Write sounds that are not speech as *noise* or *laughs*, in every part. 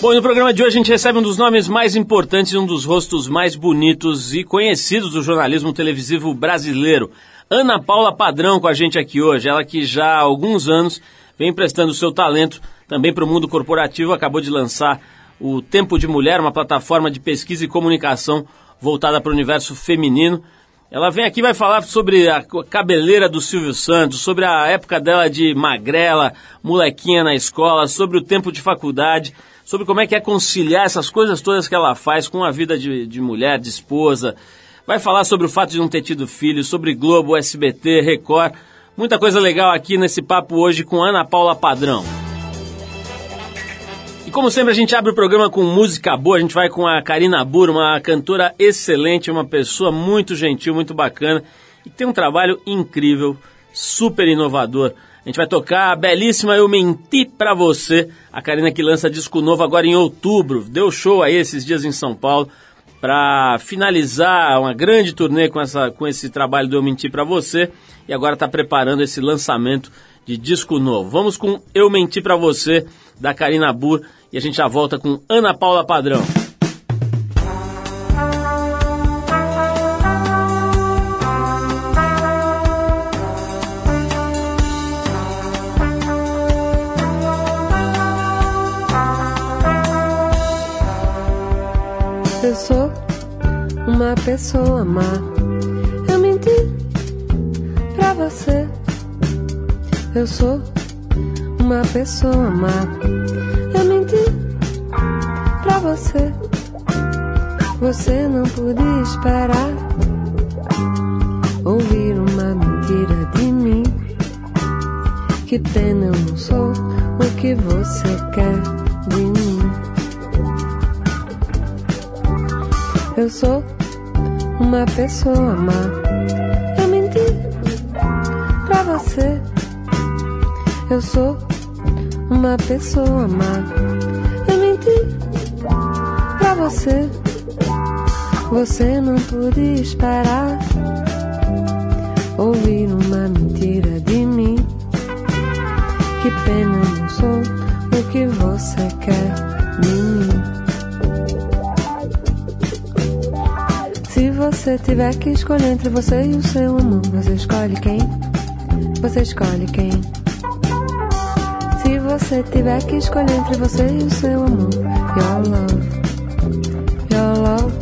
Bom, no programa de hoje a gente recebe um dos nomes mais importantes e um dos rostos mais bonitos e conhecidos do jornalismo televisivo brasileiro. Ana Paula Padrão com a gente aqui hoje, ela que já há alguns anos vem prestando seu talento também para o mundo corporativo, acabou de lançar o Tempo de Mulher, uma plataforma de pesquisa e comunicação voltada para o universo feminino. Ela vem aqui vai falar sobre a cabeleira do Silvio Santos, sobre a época dela de magrela, molequinha na escola, sobre o tempo de faculdade sobre como é que é conciliar essas coisas todas que ela faz com a vida de, de mulher, de esposa. Vai falar sobre o fato de não ter tido filhos, sobre Globo, SBT, Record. Muita coisa legal aqui nesse papo hoje com Ana Paula Padrão. E como sempre a gente abre o programa com música boa, a gente vai com a Karina Bur, uma cantora excelente, uma pessoa muito gentil, muito bacana e tem um trabalho incrível, super inovador. A gente vai tocar a belíssima Eu Menti Pra Você. A Karina que lança disco novo agora em outubro. Deu show aí esses dias em São Paulo para finalizar uma grande turnê com, essa, com esse trabalho do Eu Menti Pra Você. E agora está preparando esse lançamento de disco novo. Vamos com Eu Menti Pra Você, da Karina Burr. E a gente já volta com Ana Paula Padrão. Uma pessoa má. Eu menti pra você. Eu sou uma pessoa má. Eu menti pra você. Você não podia esperar ouvir uma mentira de mim. Que pena eu não sou o que você quer de mim. Eu sou uma pessoa má. Eu menti pra você. Eu sou uma pessoa má. Eu menti pra você. Você não podia esperar ouvir uma mentira de mim. Que pena eu não sou o que você quer você tiver que escolher entre você e o seu amor, você escolhe quem? Você escolhe quem? Se você tiver que escolher entre você e o seu amor, your love, your love,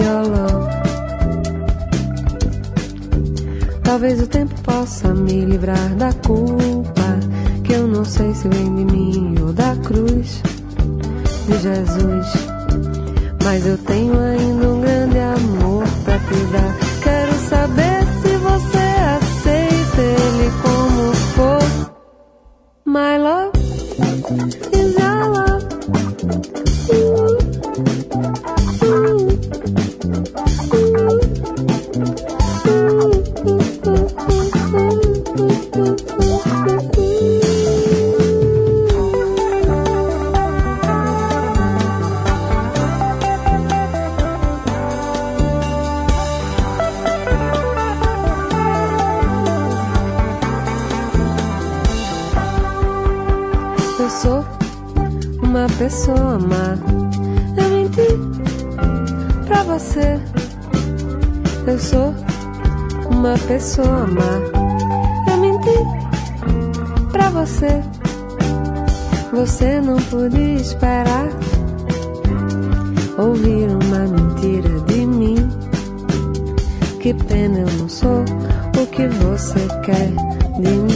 your love. Talvez o tempo possa me livrar da culpa que eu não sei se vem de mim ou da cruz de Jesus. Mas eu tenho ainda pessoa má. Eu menti pra você. Eu sou uma pessoa má. Eu menti pra você. Você não podia esperar ouvir uma mentira de mim. Que pena eu não sou o que você quer de mim.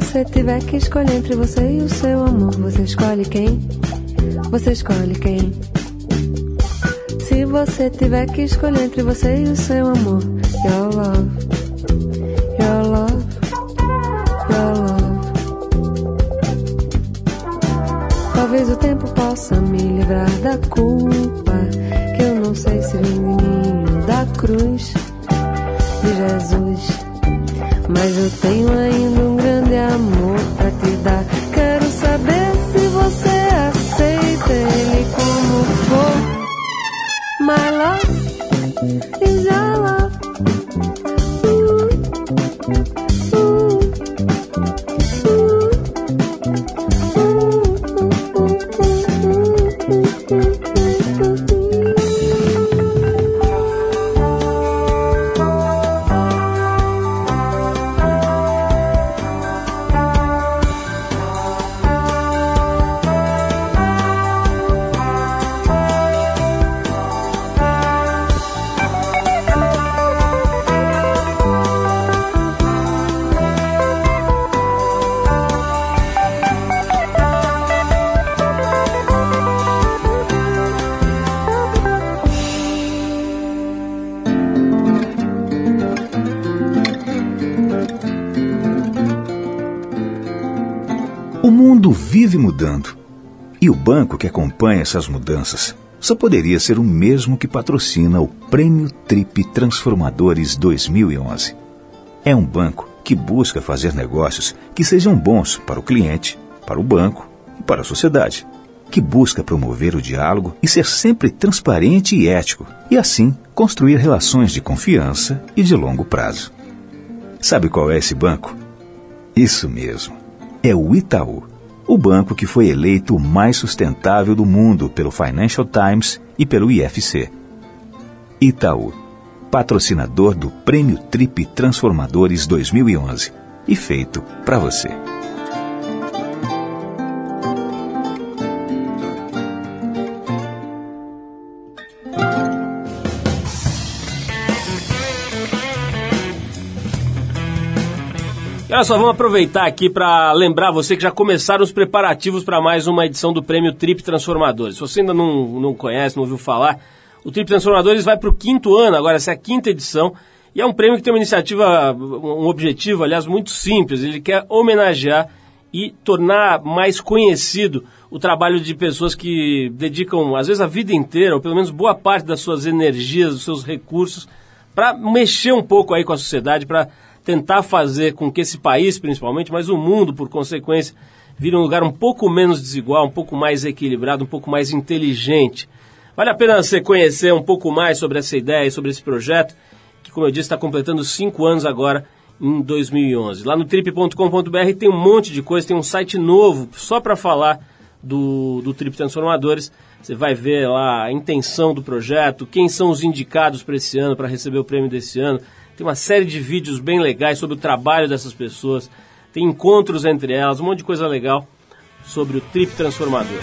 Você tiver que escolher entre você e o seu amor, você escolhe quem? Você escolhe quem? Se você tiver que escolher entre você e o seu amor, your love, your love, your love. Talvez o tempo possa me livrar da culpa que eu não sei se vem de mim ou da cruz de Jesus. Mas eu tenho ainda um vive mudando. E o banco que acompanha essas mudanças só poderia ser o mesmo que patrocina o Prêmio Trip Transformadores 2011. É um banco que busca fazer negócios que sejam bons para o cliente, para o banco e para a sociedade. Que busca promover o diálogo e ser sempre transparente e ético, e assim construir relações de confiança e de longo prazo. Sabe qual é esse banco? Isso mesmo. É o Itaú o banco que foi eleito o mais sustentável do mundo pelo Financial Times e pelo IFC. Itaú, patrocinador do Prêmio Trip Transformadores 2011 e feito para você. Olha só, vamos aproveitar aqui para lembrar você que já começaram os preparativos para mais uma edição do Prêmio Trip Transformadores. Se você ainda não, não conhece, não ouviu falar, o Trip Transformadores vai para o quinto ano, agora essa é a quinta edição, e é um prêmio que tem uma iniciativa, um objetivo, aliás, muito simples. Ele quer homenagear e tornar mais conhecido o trabalho de pessoas que dedicam, às vezes, a vida inteira, ou pelo menos boa parte das suas energias, dos seus recursos, para mexer um pouco aí com a sociedade, para tentar fazer com que esse país, principalmente, mas o mundo, por consequência, vire um lugar um pouco menos desigual, um pouco mais equilibrado, um pouco mais inteligente. Vale a pena você conhecer um pouco mais sobre essa ideia, sobre esse projeto, que, como eu disse, está completando cinco anos agora, em 2011. Lá no trip.com.br tem um monte de coisa, tem um site novo só para falar do, do Trip Transformadores. Você vai ver lá a intenção do projeto, quem são os indicados para esse ano, para receber o prêmio desse ano. Tem uma série de vídeos bem legais sobre o trabalho dessas pessoas. Tem encontros entre elas, um monte de coisa legal sobre o Trip Transformador.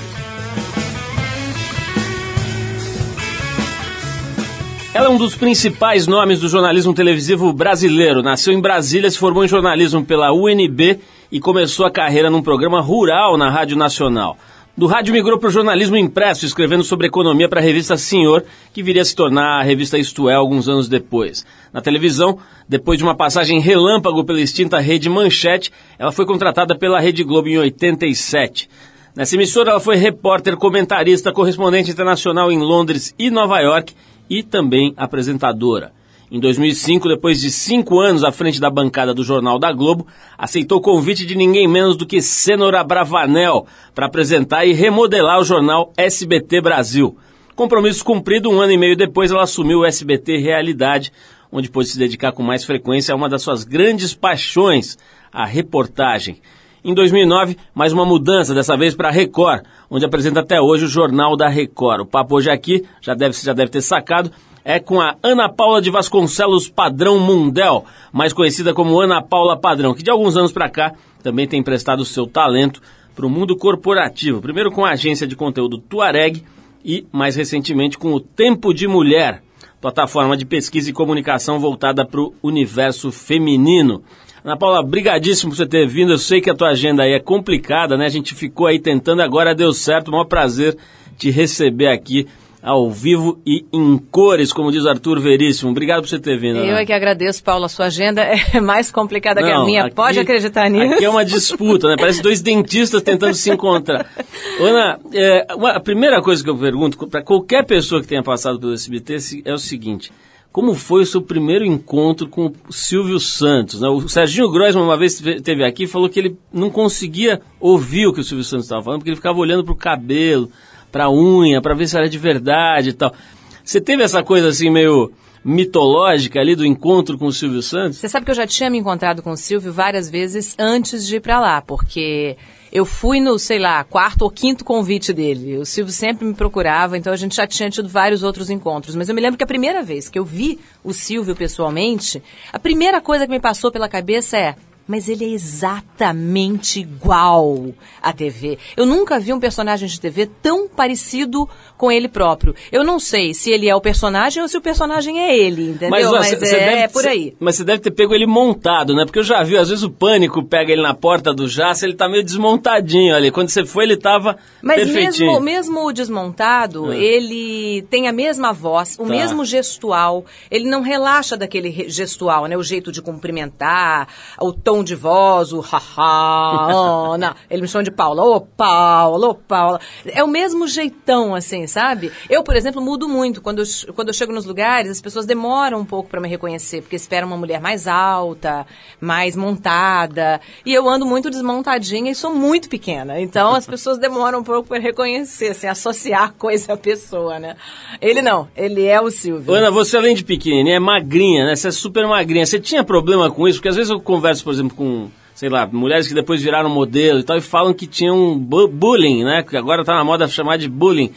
Ela é um dos principais nomes do jornalismo televisivo brasileiro. Nasceu em Brasília, se formou em jornalismo pela UNB e começou a carreira num programa rural na Rádio Nacional. Do rádio migrou para o jornalismo impresso, escrevendo sobre economia para a revista Senhor, que viria a se tornar a revista Isto É alguns anos depois. Na televisão, depois de uma passagem relâmpago pela extinta rede Manchete, ela foi contratada pela Rede Globo em 87. Nessa emissora, ela foi repórter, comentarista, correspondente internacional em Londres e Nova York e também apresentadora. Em 2005, depois de cinco anos à frente da bancada do Jornal da Globo, aceitou o convite de ninguém menos do que Cênora Bravanel para apresentar e remodelar o jornal SBT Brasil. Compromisso cumprido, um ano e meio depois ela assumiu o SBT Realidade, onde pôde se dedicar com mais frequência a uma das suas grandes paixões, a reportagem. Em 2009, mais uma mudança, dessa vez para a Record, onde apresenta até hoje o Jornal da Record. O papo hoje aqui, já deve, já deve ter sacado, é com a Ana Paula de Vasconcelos Padrão Mundel, mais conhecida como Ana Paula Padrão, que de alguns anos para cá também tem emprestado seu talento para o mundo corporativo. Primeiro com a agência de conteúdo Tuareg e, mais recentemente, com o Tempo de Mulher, plataforma de pesquisa e comunicação voltada para o universo feminino. Ana Paula, brigadíssimo por você ter vindo. Eu sei que a tua agenda aí é complicada, né? A gente ficou aí tentando, agora deu certo. O maior prazer te receber aqui ao vivo e em cores, como diz Arthur Veríssimo. Obrigado por você ter vindo. Eu é que agradeço, Paulo. A sua agenda *laughs* é mais complicada Não, que a minha. Aqui, Pode acreditar nisso. Aqui é uma disputa, né? Parece dois dentistas tentando se encontrar. *laughs* Ana, é, uma, a primeira coisa que eu pergunto para qualquer pessoa que tenha passado pelo SBT é o seguinte. Como foi o seu primeiro encontro com o Silvio Santos? Né? O Serginho Grossman uma vez esteve aqui e falou que ele não conseguia ouvir o que o Silvio Santos estava falando, porque ele ficava olhando para o cabelo, pra unha, para ver se era de verdade e tal. Você teve essa coisa assim meio mitológica ali do encontro com o Silvio Santos? Você sabe que eu já tinha me encontrado com o Silvio várias vezes antes de ir para lá, porque eu fui no, sei lá, quarto ou quinto convite dele. O Silvio sempre me procurava, então a gente já tinha tido vários outros encontros. Mas eu me lembro que a primeira vez que eu vi o Silvio pessoalmente, a primeira coisa que me passou pela cabeça é: mas ele é exatamente igual à TV. Eu nunca vi um personagem de TV tão parecido com ele próprio. Eu não sei se ele é o personagem ou se o personagem é ele, entendeu? Mas, ó, mas cê, é, cê deve, é por aí. Mas você deve ter pego ele montado, né? Porque eu já vi, às vezes o pânico pega ele na porta do jaça, ele tá meio desmontadinho ali. Quando você foi, ele tava mas perfeitinho. Mesmo, mesmo desmontado, é. ele tem a mesma voz, o tá. mesmo gestual. Ele não relaxa daquele gestual, né? O jeito de cumprimentar, o tom tom de voz, o haha, Ana. Ele me chama de Paula. Ô, Paula, ô, Paula. É o mesmo jeitão, assim, sabe? Eu, por exemplo, mudo muito. Quando eu, quando eu chego nos lugares, as pessoas demoram um pouco para me reconhecer, porque esperam uma mulher mais alta, mais montada. E eu ando muito desmontadinha e sou muito pequena. Então, as pessoas demoram um pouco para reconhecer, assim, associar coisa à pessoa, né? Ele não, ele é o Silvio. Ana, você além de pequenininha, é magrinha, né? Você é super magrinha. Você tinha problema com isso? Porque às vezes eu converso, por exemplo, com, sei lá, mulheres que depois viraram modelo e tal, e falam que tinham bu bullying, né? Que agora tá na moda chamar de bullying.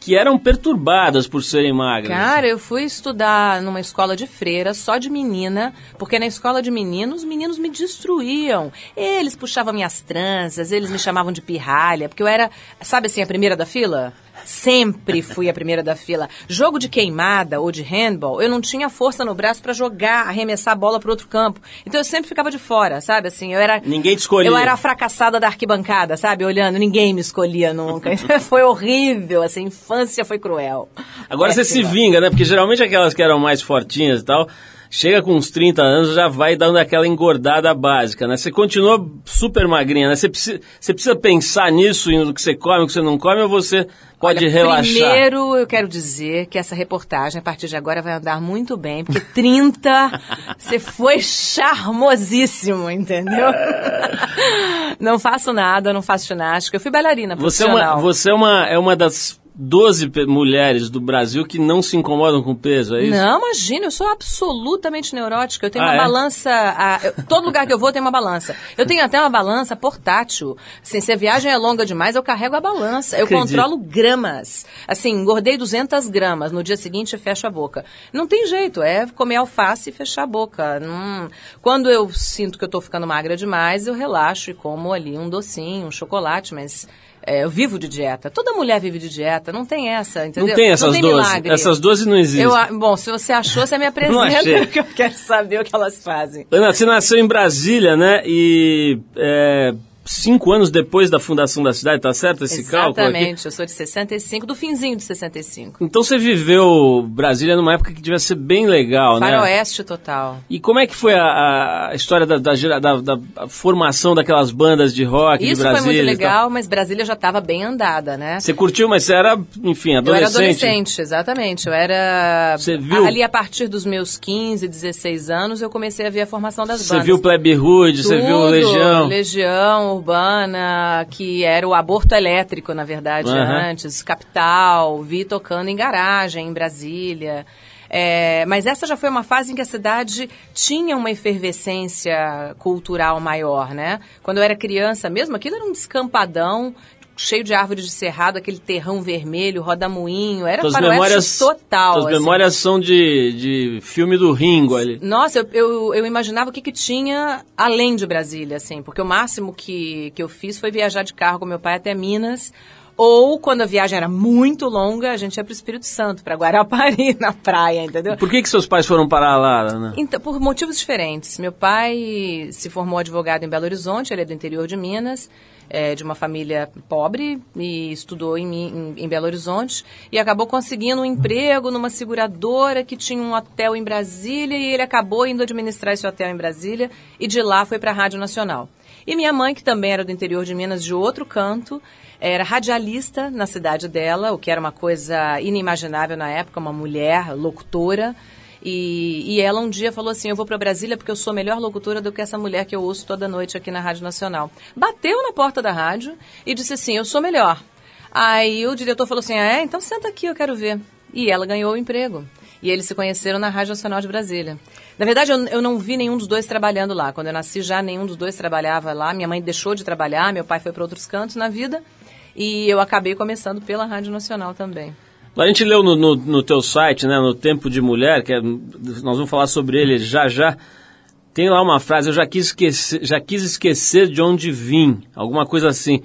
Que eram perturbadas por serem magras. Cara, eu fui estudar numa escola de freira, só de menina, porque na escola de meninos, os meninos me destruíam. Eles puxavam minhas tranças, eles me chamavam de pirralha, porque eu era, sabe assim, a primeira da fila? Sempre fui a primeira da fila. Jogo de queimada ou de handball, eu não tinha força no braço para jogar, arremessar a bola para outro campo. Então eu sempre ficava de fora, sabe? Assim, eu era Ninguém te escolhia. Eu era a fracassada da arquibancada, sabe? Olhando, ninguém me escolhia nunca. *laughs* foi horrível, assim, infância foi cruel. Agora você se vinga, né? Porque geralmente aquelas que eram mais fortinhas e tal, chega com uns 30 anos, já vai dando aquela engordada básica, né? Você continua super magrinha, né? Você precisa, você precisa pensar nisso, no que você come, no que você não come, ou você pode Olha, relaxar? Primeiro, eu quero dizer que essa reportagem, a partir de agora, vai andar muito bem, porque *laughs* 30, você foi charmosíssimo, entendeu? não faço nada, não faço ginástica. Eu fui bailarina Você é profissional. uma, você é uma, é uma das 12 pe- mulheres do Brasil que não se incomodam com peso, é isso? Não, imagina, eu sou absolutamente neurótica. Eu tenho Ah, uma é? balança. a- eu- todo lugar que eu vou tem uma balança. Eu tenho até uma balança portátil. Assim, se a viagem é longa demais, eu carrego a balança. Eu Acredito. controlo gramas. Assim, engordei 200 gramas. No dia seguinte, fecho a boca. Não tem jeito, é comer alface e fechar a boca. Não- Quando eu sinto que eu tô ficando magra demais, eu relaxo e como ali um docinho, um chocolate, mas. É, eu vivo de dieta. Toda mulher vive de dieta, não tem essa, entendeu? Não tem essas 12. milagre. Essas 12 não existem. Eu, bom, se você achou, você me *laughs* Não apresenta, achei. *laughs* que eu quero saber o que elas fazem. Ana, você nasceu em Brasília, né? E é, cinco anos depois da fundação da cidade, tá certo esse cálculo aqui? Exatamente, eu sou de 65, do finzinho de 65. Então você viveu Brasília numa época que devia ser bem legal, né? Faroeste total. E como é que foi a, a história da, da, da- da formação daquelas bandas de rock Isso de Brasília? foi muito legal, mas Brasília já estava bem andada, né? Você curtiu, mas você era, enfim, Eu era adolescente. adolescente, exatamente. Eu era. Você viu? Ali a partir dos meus 15, 16 anos, eu comecei a ver a formação das Você bandas. viu Plebe Hood, você viu Legião. Legião Urbana, que era o aborto elétrico, na verdade, Aham. antes. Capital, vi tocando em garagem, em Brasília. É, mas essa já foi uma fase em que a cidade tinha uma efervescência cultural maior, né? Quando eu era criança mesmo, aquilo era um descampadão, cheio de árvores de cerrado, aquele terrão vermelho, rodamuinho, era faroeste memórias, total. suas assim. memórias são de, de filme do Ringo ali. Nossa, eu, eu, eu imaginava o que, que tinha além de Brasília, assim, porque o máximo que, que eu fiz foi viajar de carro com meu pai até Minas. Ou, quando a viagem era muito longa, a gente ia para o Espírito Santo, para Guarapari, *laughs* na praia, entendeu? Por que, que seus pais foram parar lá, Ana? Então, por motivos diferentes. Meu pai se formou advogado em Belo Horizonte, ele é do interior de Minas, é, de uma família pobre, e estudou em, em, em Belo Horizonte, e acabou conseguindo um emprego numa seguradora que tinha um hotel em Brasília, e ele acabou indo administrar esse hotel em Brasília, e de lá foi para a Rádio Nacional. E minha mãe, que também era do interior de Minas, de outro canto, era radialista na cidade dela, o que era uma coisa inimaginável na época, uma mulher locutora. E, e ela um dia falou assim: Eu vou para Brasília porque eu sou melhor locutora do que essa mulher que eu ouço toda noite aqui na Rádio Nacional. Bateu na porta da rádio e disse assim: Eu sou melhor. Aí o diretor falou assim: ah, É, então senta aqui, eu quero ver. E ela ganhou o emprego. E eles se conheceram na Rádio Nacional de Brasília. Na verdade, eu, eu não vi nenhum dos dois trabalhando lá. Quando eu nasci, já nenhum dos dois trabalhava lá. Minha mãe deixou de trabalhar, meu pai foi para outros cantos na vida. E eu acabei começando pela Rádio Nacional também. A gente leu no, no, no teu site, né, no Tempo de Mulher, que é- nós vamos falar sobre ele já já. Tem lá uma frase, eu já quis esquecer, já quis esquecer de onde vim, alguma coisa assim.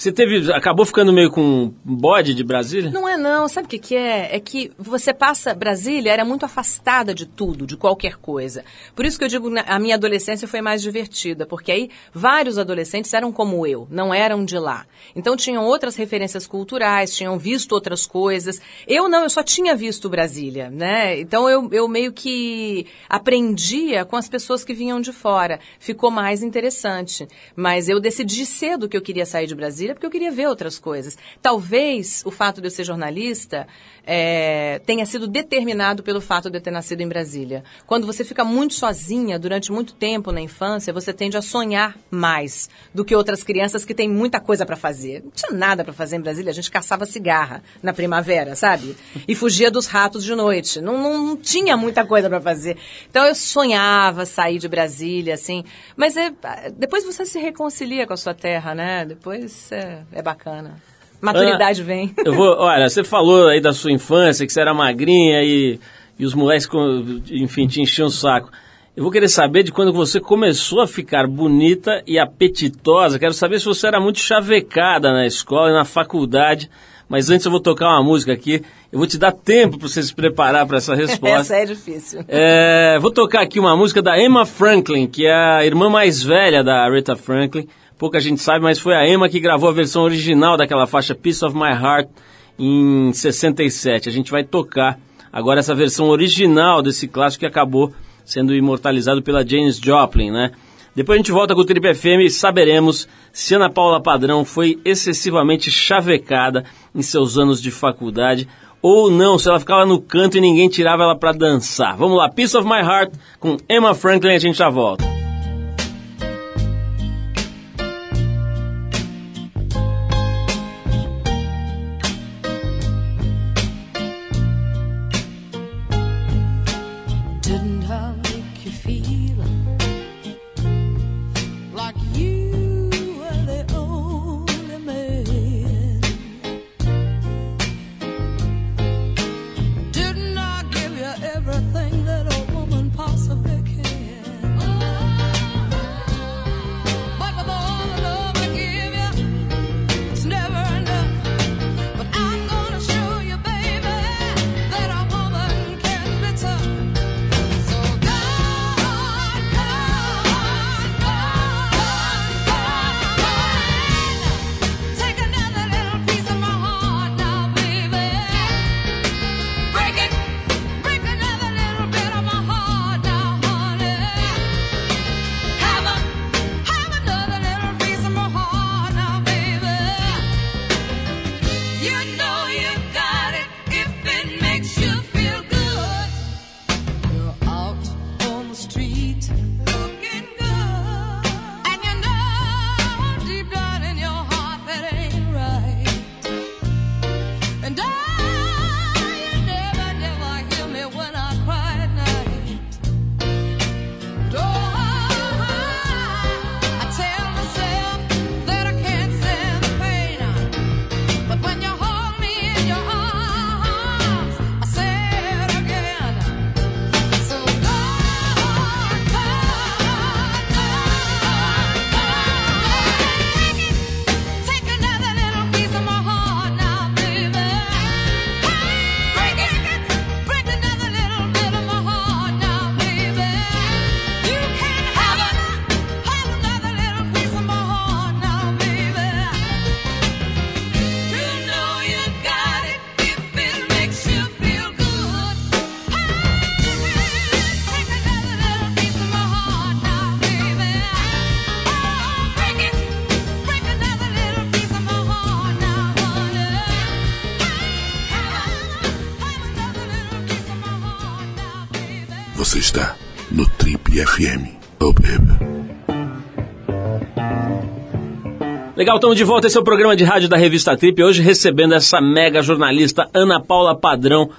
Você teve, acabou ficando meio com bode de Brasília? Não é não, sabe o que, que é? É que você passa, Brasília era muito afastada de tudo, de qualquer coisa. Por isso que eu digo, a minha adolescência foi mais divertida, porque aí vários adolescentes eram como eu, não eram de lá. Então tinham outras referências culturais, tinham visto outras coisas. Eu não, eu só tinha visto Brasília, né? Então eu, eu meio que aprendia com as pessoas que vinham de fora. Ficou mais interessante. Mas eu decidi cedo que eu queria sair de Brasília, porque eu queria ver outras coisas. Talvez o fato de eu ser jornalista é, tenha sido determinado pelo fato de eu ter nascido em Brasília. Quando você fica muito sozinha durante muito tempo na infância, você tende a sonhar mais do que outras crianças que têm muita coisa para fazer. Não tinha nada para fazer em Brasília, a gente caçava cigarra na primavera, sabe? E fugia dos ratos de noite. Não, não, não tinha muita coisa para fazer. Então eu sonhava sair de Brasília, assim. Mas é, depois você se reconcilia com a sua terra, né? Depois é, é bacana. Maturidade vem. Eu vou, olha, você falou aí da sua infância, que você era magrinha e, e os moleques, enfim, te enchiam o saco. Eu vou querer saber de quando você começou a ficar bonita e apetitosa. Quero saber se você era muito chavecada na escola e na faculdade. Mas antes eu vou tocar uma música aqui. Eu vou te dar tempo para você se preparar para essa *laughs* resposta. essa é difícil. É, vou tocar aqui uma música da Emma Franklin, que é a irmã mais velha da Rita Franklin pouca gente sabe, mas foi a Emma que gravou a versão original daquela faixa Piece of My Heart em 67. A gente vai tocar agora essa versão original desse clássico que acabou sendo imortalizado pela Janis Joplin, né? Depois a gente volta com o Trip FM e saberemos se Ana Paula Padrão foi excessivamente chavecada em seus anos de faculdade ou não, se ela ficava no canto e ninguém tirava ela para dançar. Vamos lá, Piece of My Heart com Emma Franklin, a gente já volta. Legal, estamos de volta. Esse é o programa de rádio da revista Trip. Hoje recebendo essa mega jornalista Ana Paula Padrão,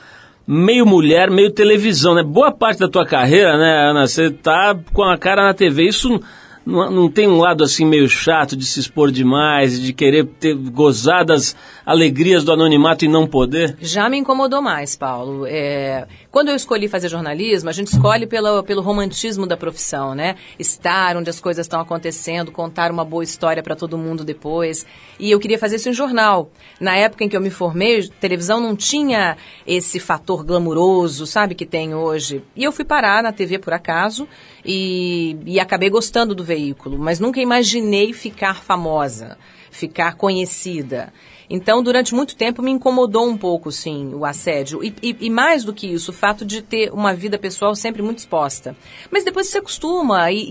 meio mulher, meio televisão, né? Boa parte da tua carreira, né, Ana? Você tá com a cara na TV. Isso não, não, tem um lado assim meio chato de se expor demais, de querer ter gozar das alegrias do anonimato e não poder? Já me incomodou mais, Paulo. É, quando eu escolhi fazer jornalismo, a gente escolhe pelo, pelo romantismo da profissão, né? Estar onde as coisas estão acontecendo, contar uma boa história para todo mundo depois. E eu queria fazer isso em jornal. Na época em que eu me formei, televisão não tinha esse fator glamuroso, sabe, que tem hoje. E eu fui parar na TV por acaso e, e acabei gostando do veículo, mas nunca imaginei ficar famosa, ficar conhecida. Então, durante muito tempo, me incomodou um pouco, sim, o assédio. E, e, e, mais do que isso, o fato de ter uma vida pessoal sempre muito exposta. Mas depois você acostuma e,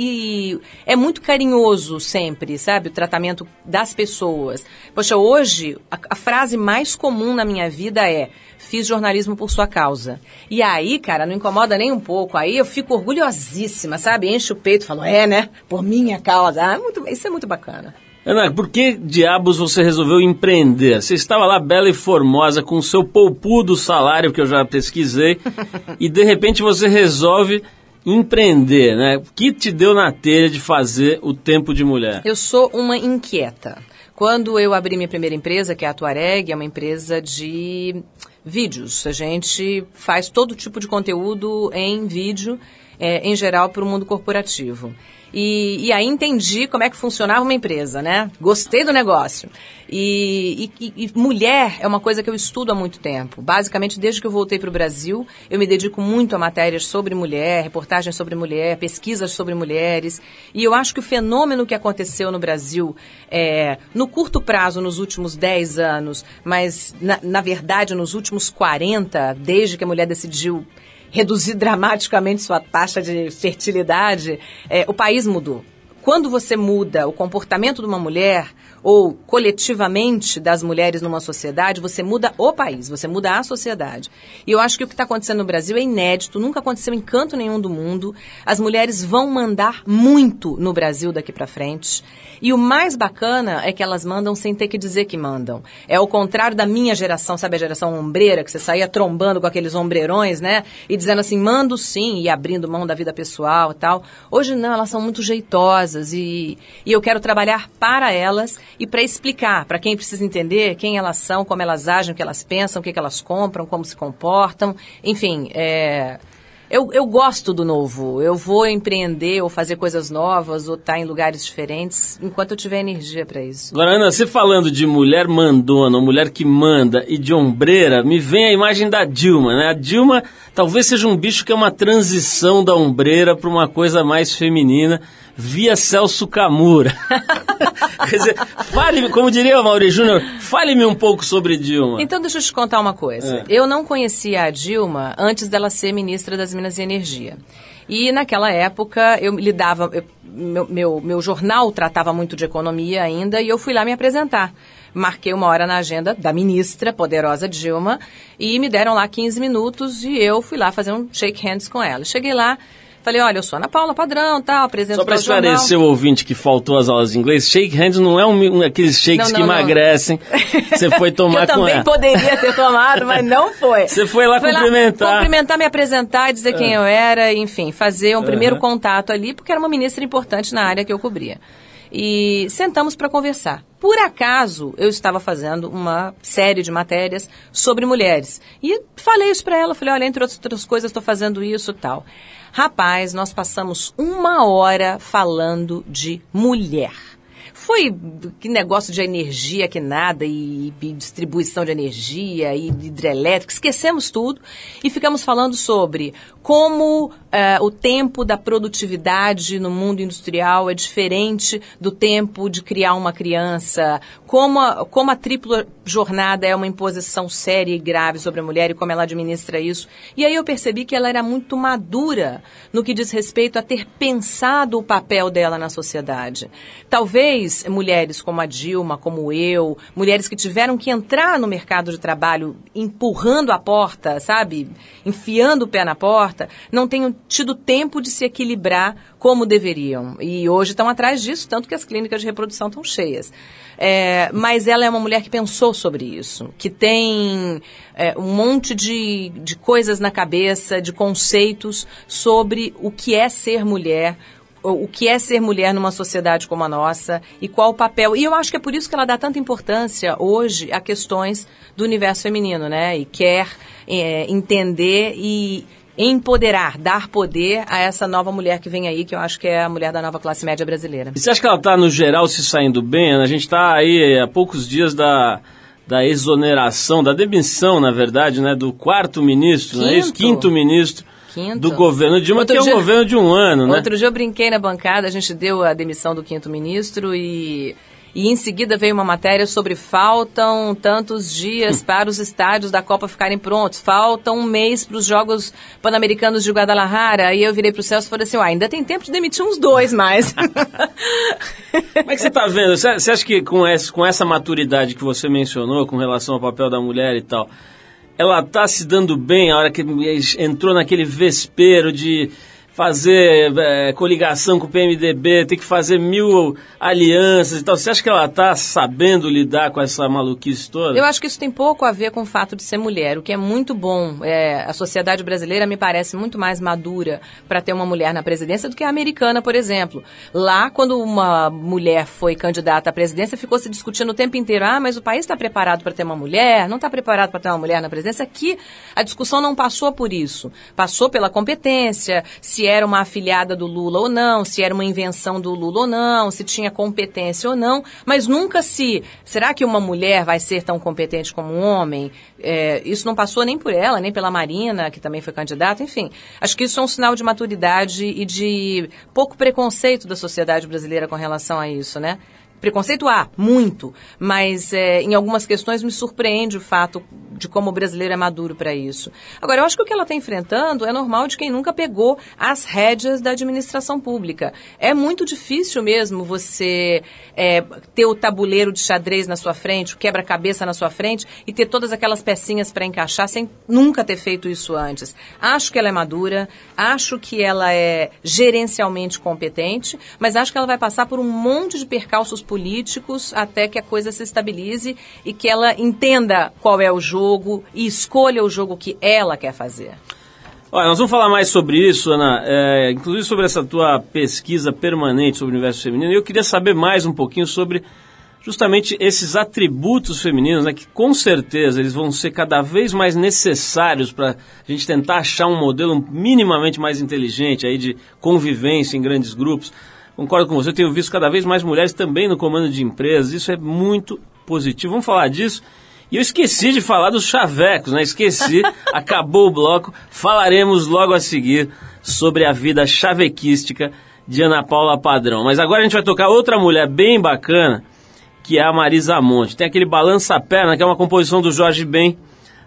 e é muito carinhoso sempre, sabe? O tratamento das pessoas. Poxa, hoje, a, a frase mais comum na minha vida é fiz jornalismo por sua causa. E aí, cara, não incomoda nem um pouco. Aí eu fico orgulhosíssima, sabe? Enche o peito falo, é, né? Por minha causa. Ah, muito, isso é muito bacana. Ana, por que diabos você resolveu empreender? Você estava lá bela e formosa com o seu poupudo salário, que eu já pesquisei, e de repente você resolve empreender, né? O que te deu na telha de fazer o tempo de mulher? Eu sou uma inquieta. Quando eu abri minha primeira empresa, que é a Tuareg, é uma empresa de vídeos. A gente faz todo tipo de conteúdo em vídeo, é, em geral, para o mundo corporativo. E, e aí entendi como é que funcionava uma empresa, né? Gostei do negócio. E, e, e, mulher é uma coisa que eu estudo há muito tempo. Basicamente, desde que eu voltei para o Brasil, eu me dedico muito a matérias sobre mulher, reportagens sobre mulher, pesquisas sobre mulheres. E eu acho que o fenômeno que aconteceu no Brasil, é, no curto prazo, nos últimos 10 anos, mas na, na verdade nos últimos 40, desde que a mulher decidiu reduzir dramaticamente sua taxa de fertilidade, é, o país mudou. Quando você muda o comportamento de uma mulher, ou coletivamente das mulheres numa sociedade, você muda o país, você muda a sociedade. E eu acho que o que está acontecendo no Brasil é inédito, nunca aconteceu em canto nenhum do mundo. As mulheres vão mandar muito no Brasil daqui para frente. E o mais bacana é que elas mandam sem ter que dizer que mandam. É o contrário da minha geração, sabe a geração ombreira, que você saía trombando com aqueles ombreirões, né? E dizendo assim, mando sim, e abrindo mão da vida pessoal e tal. Hoje não, elas são muito jeitosas e, e eu quero trabalhar para elas e para explicar, para quem precisa entender quem elas são, como elas agem, o que elas pensam, o que, que elas compram, como se comportam. Enfim, é eu, eu gosto do novo. Eu vou empreender ou fazer coisas novas ou estar tá em lugares diferentes enquanto eu tiver energia para isso. Agora, Ana, você falando de mulher mandona, mulher que manda e de ombreira, me vem a imagem da Dilma, né? A Dilma talvez seja um bicho que é uma transição da ombreira para uma coisa mais feminina via Celso Camura. *laughs* Quer dizer, fale, como diria o Mauri Júnior, fale-me um pouco sobre Dilma. Então deixa eu te contar uma coisa. É. Eu não conhecia a Dilma antes dela ser ministra das Minas e Energia. E naquela época eu lidava, eu, meu, meu, meu jornal tratava muito de economia ainda e eu fui lá me apresentar marquei uma hora na agenda da ministra, poderosa Dilma, e me deram lá 15 minutos e eu fui lá fazer um shake hands com ela. Cheguei lá, Falei, olha, eu sou Ana Paula Padrão, tal, apresento Só para esclarecer o ouvinte que faltou as aulas de inglês, shake hands não é um, aqueles shakes não, não, que não. emagrecem. *laughs* Você foi tomar com ela. Eu também poderia ter tomado, mas não foi. Você foi lá foi cumprimentar. Lá cumprimentar, me apresentar, dizer quem é. eu era, enfim, fazer um primeiro contato ali, porque era uma ministra importante na área que eu cobria. E sentamos para conversar. Por acaso, eu estava fazendo uma série de matérias sobre mulheres. E falei isso para ela, falei, olha, entre outras coisas, estou fazendo isso tal. Rapaz, nós passamos uma hora falando de mulher. Foi que negócio de energia que nada, e, e distribuição de energia, e hidrelétrica, esquecemos tudo e ficamos falando sobre como uh, o tempo da produtividade no mundo industrial é diferente do tempo de criar uma criança, como a, como a tripla jornada é uma imposição séria e grave sobre a mulher e como ela administra isso. E aí eu percebi que ela era muito madura no que diz respeito a ter pensado o papel dela na sociedade. Talvez mulheres como a Dilma, como eu, mulheres que tiveram que entrar no mercado de trabalho empurrando a porta, sabe? Enfiando o pé na porta porta, não tenham tido tempo de se equilibrar como deveriam. E hoje estão atrás disso, tanto que as clínicas de reprodução estão cheias. É, mas ela é uma mulher que pensou sobre isso, que tem é, um monte de, de coisas na cabeça, de conceitos sobre o que é ser mulher, o que é ser mulher numa sociedade como a nossa e qual o papel. E eu acho que é por isso que ela dá tanta importância hoje a questões do universo feminino, né? E quer é, entender e empoderar, dar poder a essa nova mulher que vem aí, que eu acho que é a mulher da nova classe média brasileira. E você acha que ela está, no geral, se saindo bem? A gente está aí há poucos dias da, da exoneração, da demissão, na verdade, né, do quarto ministro, Quinto. não é isso? Quinto ministro Quinto. do governo Dilma, que é um dia- governo de um ano, né? Outro dia eu brinquei na bancada, a gente deu a demissão do quinto ministro e, e em seguida veio uma matéria sobre faltam tantos dias para os estádios da Copa ficarem prontos, falta um mês para os Jogos Pan-Americanos de Guadalajara. Aí eu virei pro Celso e falei assim, "Ué, ainda tem tempo de demitir uns dois mais. *laughs* *laughs* Como é que você está vendo? Você acha que com essa maturidade que você mencionou com relação ao papel da mulher e tal, ela está se dando bem a hora que entrou naquele vespeiro de fazer eh, coligação com o PMDB, ter que fazer mil alianças e tal. Você acha que ela está sabendo lidar com essa maluquice toda? Eu acho que isso tem pouco a ver com o fato de ser mulher, o que é muito bom. É, a sociedade brasileira me parece muito mais madura para ter uma mulher na presidência do que a americana, por exemplo. Lá, quando uma mulher foi candidata à presidência, ficou se discutindo o tempo inteiro: ah, mas o país está preparado para ter uma mulher? Não está preparado para ter uma mulher na presidência? Aqui, a discussão não passou por isso. Passou pela competência, se era uma afiliada do Lula ou não, se era uma invenção do Lula ou não, se tinha competência ou não, mas nunca se. Será que uma mulher vai ser tão competente como um homem? É, isso não passou nem por ela, nem pela Marina, que também foi candidata, enfim. Acho que isso é um sinal de maturidade e de pouco preconceito da sociedade brasileira com relação a isso, né? Preconceito muito, mas é, em algumas questões me surpreende o fato de como o brasileiro é maduro para isso. Agora, eu acho que o que ela está enfrentando é normal de quem nunca pegou as rédeas da administração pública. É muito difícil mesmo você é, ter o tabuleiro de xadrez na sua frente, o quebra-cabeça na sua frente e ter todas aquelas pecinhas para encaixar sem nunca ter feito isso antes. Acho que ela é madura, acho que ela é gerencialmente competente, mas acho que ela vai passar por um monte de percalços políticos até que a coisa se estabilize e que ela entenda qual é o jogo e escolha o jogo que ela quer fazer. Olha, nós vamos falar mais sobre isso, Ana, é, inclusive sobre essa tua pesquisa permanente sobre o universo feminino. Eu queria saber mais um pouquinho sobre justamente esses atributos femininos, né, que com certeza eles vão ser cada vez mais necessários para a gente tentar achar um modelo minimamente mais inteligente aí de convivência em grandes grupos. Concordo com você, eu tenho visto cada vez mais mulheres também no comando de empresas, isso é muito positivo. Vamos falar disso. E eu esqueci de falar dos chavecos, né? Esqueci, *laughs* acabou o bloco. Falaremos logo a seguir sobre a vida chavequística de Ana Paula Padrão. Mas agora a gente vai tocar outra mulher bem bacana, que é a Marisa Monte. Tem aquele Balança-Perna, que é uma composição do Jorge Ben,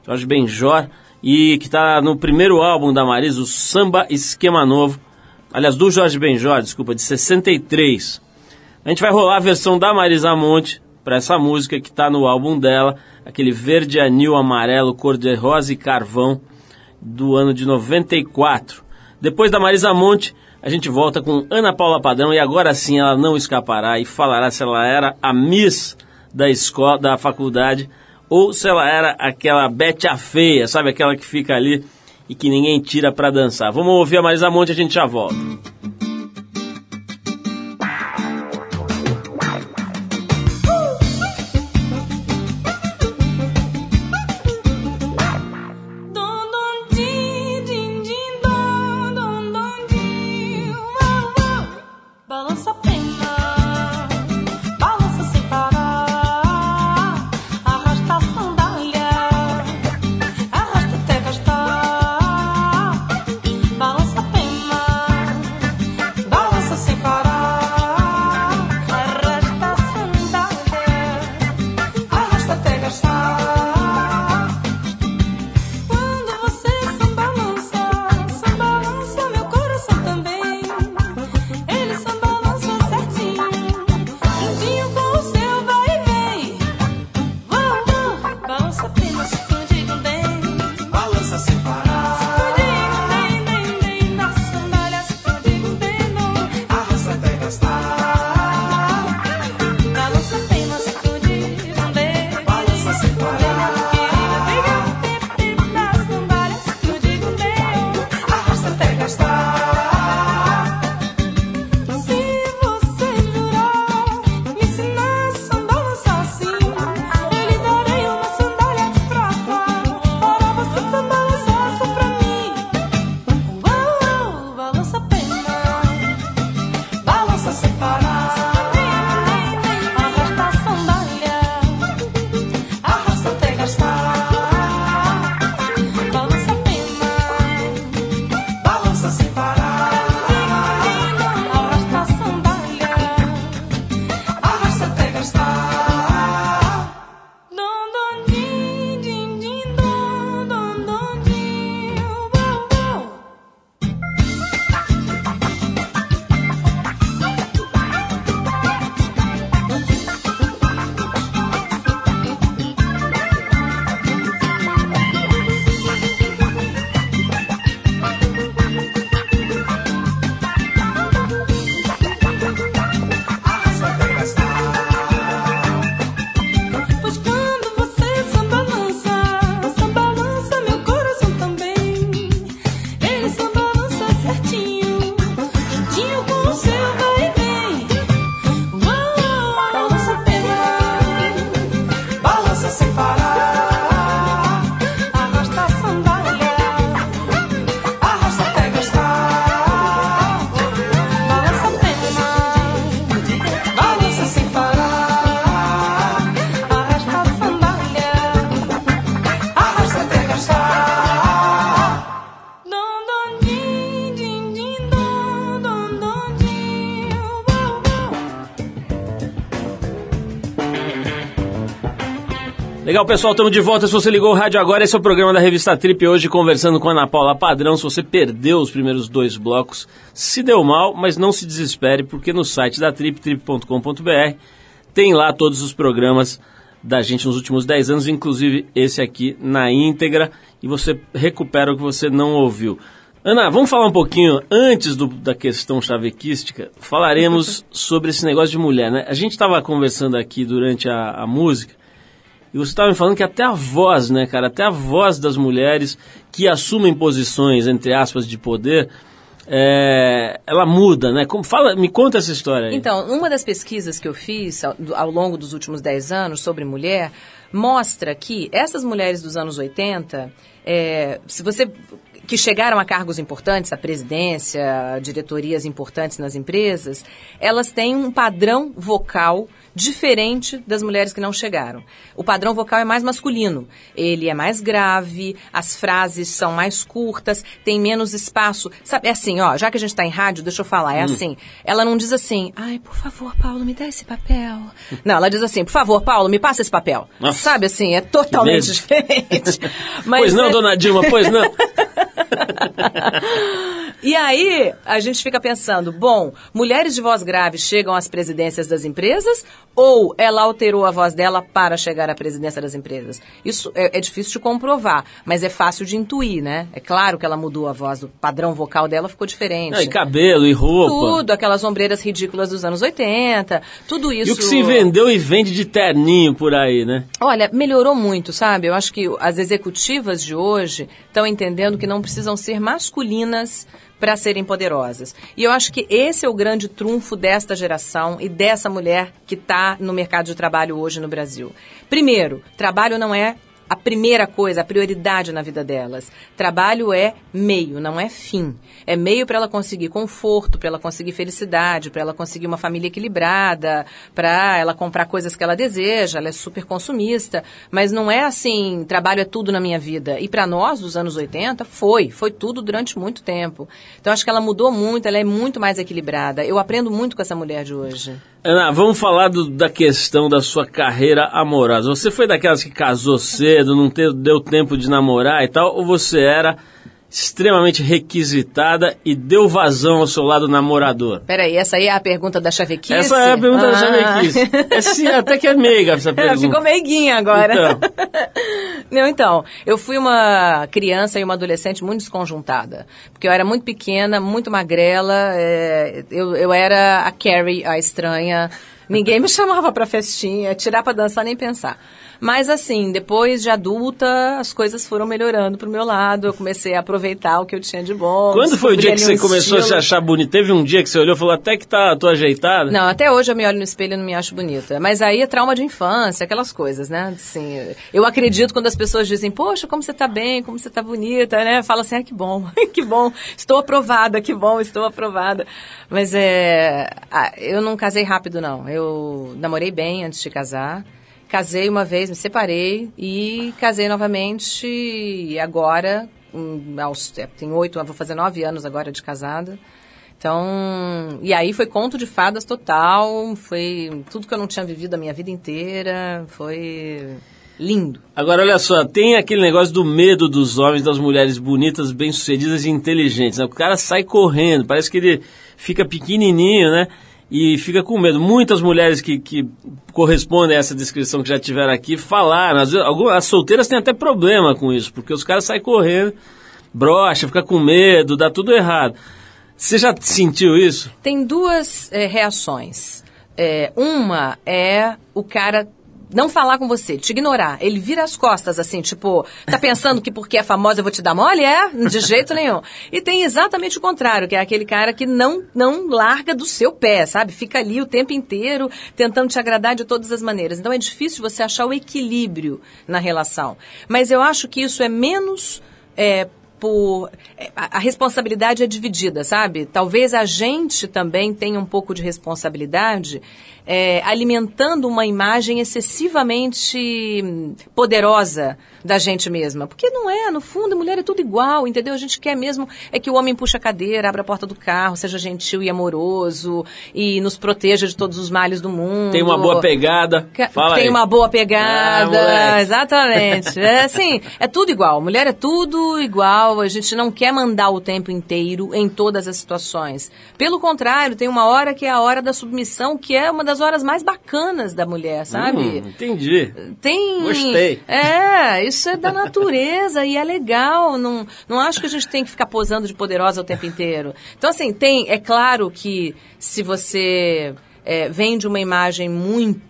Jorge Benjor, e que está no primeiro álbum da Marisa, o Samba Esquema Novo. Aliás, do Jorge Benjor, desculpa, de 63. A gente vai rolar a versão da Marisa Monte para essa música que está no álbum dela, aquele verde anil amarelo, cor de rosa e carvão, do ano de 94. Depois da Marisa Monte, a gente volta com Ana Paula Padrão e agora sim ela não escapará e falará se ela era a Miss da escola, da faculdade ou se ela era aquela Bete a feia, sabe aquela que fica ali e que ninguém tira para dançar. Vamos ouvir a Marisa Monte, a gente já volta. Dom Legal, pessoal, estamos de volta. Se você ligou o rádio agora, esse é o programa da revista Trip. Hoje conversando com a Ana Paula Padrão. Se você perdeu os primeiros dois blocos, se deu mal, mas não se desespere, porque no site da Trip, trip.com.br, tem lá todos os programas da gente nos últimos 10 anos, inclusive esse aqui na íntegra, e você recupera o que você não ouviu. Ana, vamos falar um pouquinho antes do- da questão chavequística. Falaremos *laughs* sobre esse negócio de mulher, né? A gente estava conversando aqui durante a, a música e você estava me falando que até a voz, né, cara? Até a voz das mulheres que assumem posições, entre aspas, de poder, é, ela muda, né? Como, fala, me conta essa história aí. Então, uma das pesquisas que eu fiz ao, ao longo dos últimos 10 anos sobre mulher mostra que essas mulheres dos anos 80, é, se você que chegaram a cargos importantes, a presidência, a diretorias importantes nas empresas, elas têm um padrão vocal diferente das mulheres que não chegaram. O padrão vocal é mais masculino. Ele é mais grave, as frases são mais curtas, tem menos espaço. Sabe, é assim, ó, já que a gente está em rádio, deixa eu falar, é assim. Ela não diz assim, ai, por favor, Paulo, me dá esse papel. Não, ela diz assim, por favor, Paulo, me passa esse papel. Nossa. Sabe assim, é totalmente diferente. *laughs* Mas pois não, dona Dilma, pois não. E aí, a gente fica pensando, bom, mulheres de voz grave chegam às presidências das empresas ou ela alterou a voz dela para chegar à presidência das empresas? Isso é, é difícil de comprovar, mas é fácil de intuir, né? É claro que ela mudou a voz, o padrão vocal dela ficou diferente. Não, e cabelo, e roupa. Tudo, aquelas ombreiras ridículas dos anos 80, tudo isso. E o que se vendeu e vende de terninho por aí, né? Olha, melhorou muito, sabe? Eu acho que as executivas de hoje estão entendendo que não precisam ser masculinas para serem poderosas. E eu acho que esse é o grande trunfo desta geração e dessa mulher que está no mercado de trabalho hoje no Brasil. Primeiro, trabalho não é a primeira coisa, a prioridade na vida delas. Trabalho é meio, não é fim. É meio para ela conseguir conforto, para ela conseguir felicidade, para ela conseguir uma família equilibrada, para ela comprar coisas que ela deseja. Ela é super consumista, mas não é assim, trabalho é tudo na minha vida. E para nós dos anos 80 foi, foi tudo durante muito tempo. Então acho que ela mudou muito, ela é muito mais equilibrada. Eu aprendo muito com essa mulher de hoje. Ana, vamos falar do- da questão da sua carreira amorosa. Você foi daquelas que casou cedo, não te- deu tempo de namorar e tal, ou você era extremamente requisitada e deu vazão ao seu lado namorador? Peraí, essa aí é a pergunta da chavequice? Essa é a pergunta da Ah. chavequice. *laughs* É, sim, até que é meiga essa pergunta. ficou meiguinha agora. Então. *laughs* Não, então, eu fui uma criança e uma adolescente muito desconjuntada. Porque eu era muito pequena, muito magrela, é, eu, eu era a Carrie, a estranha. Ninguém me *laughs* chamava pra festinha, tirar pra dançar nem pensar. Mas assim, depois de adulta, as coisas foram melhorando pro meu lado. Eu comecei a aproveitar o que eu tinha de bom. Quando foi o dia que você um começou a se estilo. achar bonita? Teve um dia que você olhou e falou, até que tá, tô ajeitada? Não, até hoje eu me olho no espelho e não me acho bonita. Mas aí é trauma de infância, aquelas coisas, né? Assim, eu acredito quando as pessoas dizem, poxa, como você tá bem, como você tá bonita, né? Fala assim, ah, que bom, *laughs* que bom, estou aprovada, que bom, estou aprovada. Mas é. Eu não casei rápido, não. Eu namorei bem antes de casar. Casei uma vez, me separei e casei novamente e agora, aos, é, tem oito, vou fazer nove anos agora de casada. Então, e aí foi conto de fadas total, foi tudo que eu não tinha vivido a minha vida inteira, foi lindo. Agora, olha só, tem aquele negócio do medo dos homens, das mulheres bonitas, bem-sucedidas e inteligentes. Né? O cara sai correndo, parece que ele fica pequenininho, né? E fica com medo. Muitas mulheres que, que correspondem a essa descrição que já tiveram aqui falaram. Às vezes, algumas, as solteiras têm até problema com isso, porque os caras saem correndo, brocha, fica com medo, dá tudo errado. Você já sentiu isso? Tem duas eh, reações. É, uma é o cara não falar com você, te ignorar, ele vira as costas, assim, tipo, tá pensando que porque é famosa eu vou te dar mole? É? De jeito nenhum. E tem exatamente o contrário, que é aquele cara que não, não larga do seu pé, sabe? Fica ali o tempo inteiro tentando te agradar de todas as maneiras. Então é difícil você achar o equilíbrio na relação. Mas eu acho que isso é menos. é, por é, a, a responsabilidade é dividida, sabe? Talvez a gente também tenha um pouco de responsabilidade é, alimentando uma imagem excessivamente hum, poderosa da gente mesma. Porque não é, no fundo, a mulher é tudo igual, entendeu? A gente quer mesmo é que o homem puxa a cadeira, abra a porta do carro, seja gentil e amoroso e nos proteja de todos os males do mundo. Tem uma boa pegada. Fala tem aí. uma boa Ah, pegada, moleque. exatamente. É assim, é tudo igual. Mulher é tudo igual. A gente não quer mandar o tempo inteiro em todas as situações. Pelo contrário, tem uma hora que é a hora da submissão, que é uma das horas mais bacanas da mulher, sabe? Hum, entendi. Tem. Gostei. É, isso é da natureza e é legal. Não, não acho que a gente tem que ficar posando de poderosa o tempo inteiro. Então, assim, tem. É claro que se você é, vem de uma imagem muito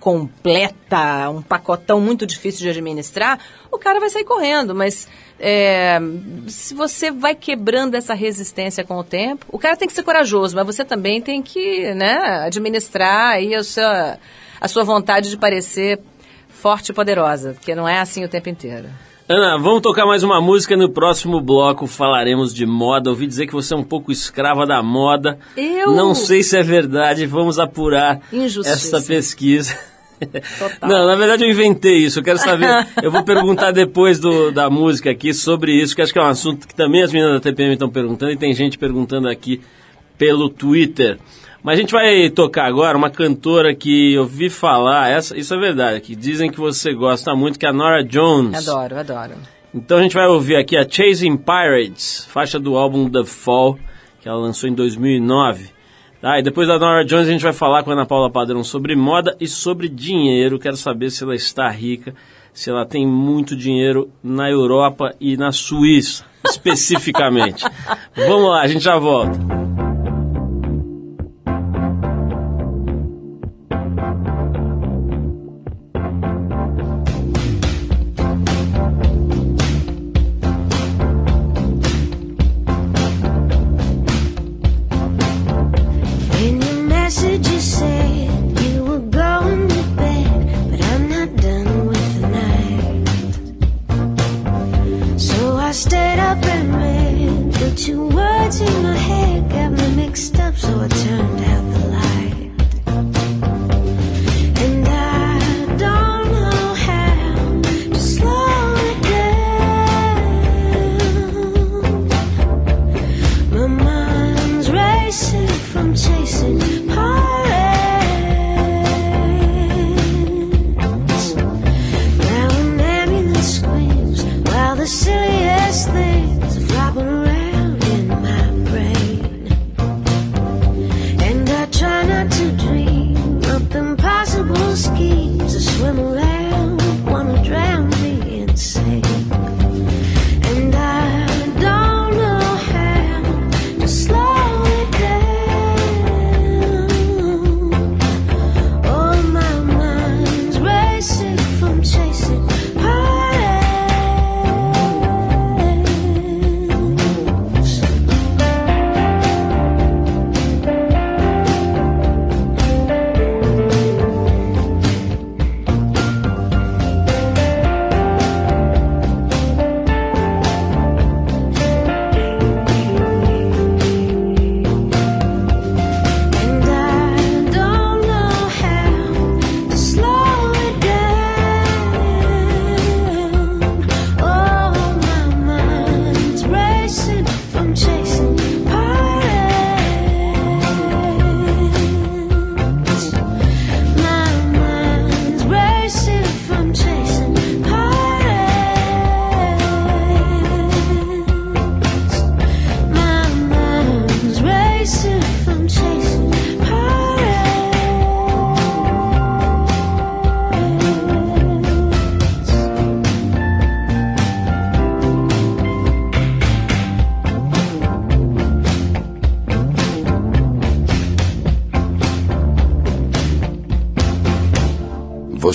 completa, um pacotão muito difícil de administrar, o cara vai sair correndo, mas é, se você vai quebrando essa resistência com o tempo, o cara tem que ser corajoso, mas você também tem que né, administrar aí a sua, a sua vontade de parecer forte e poderosa, porque não é assim o tempo inteiro. Ana, vamos tocar mais uma música. No próximo bloco falaremos de moda. Ouvi dizer que você é um pouco escrava da moda. Eu? Não sei se é verdade. Vamos apurar Injustiça. essa pesquisa. Total. Não, na verdade eu inventei isso. Eu quero saber. *laughs* eu vou perguntar depois do, da música aqui sobre isso, que acho que é um assunto que também as meninas da TPM estão perguntando e tem gente perguntando aqui pelo Twitter. Mas a gente vai tocar agora uma cantora que eu ouvi falar, essa, isso é verdade, que dizem que você gosta muito, que é a Nora Jones. Adoro, adoro. Então a gente vai ouvir aqui a Chasing Pirates, faixa do álbum The Fall, que ela lançou em 2009. Tá, e depois da Nora Jones a gente vai falar com a Ana Paula Padrão sobre moda e sobre dinheiro. Quero saber se ela está rica, se ela tem muito dinheiro na Europa e na Suíça, especificamente. *laughs* Vamos lá, a gente já volta.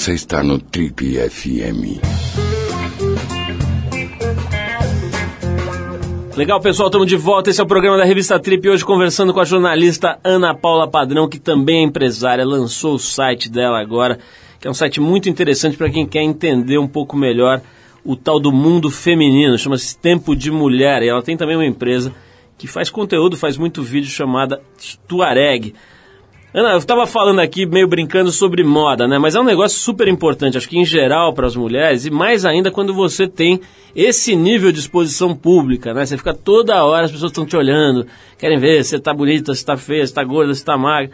Você está no Trip FM. Legal, pessoal, estamos de volta. Esse é o programa da revista Trip. Hoje conversando com a jornalista Ana Paula Padrão, que também é empresária, lançou o site dela agora, que é um site muito interessante para quem quer entender um pouco melhor o tal do mundo feminino. Chama-se Tempo de Mulher. E ela tem também uma empresa que faz conteúdo, faz muito vídeo chamada Tuareg. Ana, eu estava falando aqui meio brincando sobre moda, né? Mas é um negócio super importante, acho que em geral para as mulheres e mais ainda quando você tem esse nível de exposição pública, né? Você fica toda hora, as pessoas estão te olhando, querem ver se você está bonita, se está feia, se está gorda, se está magra.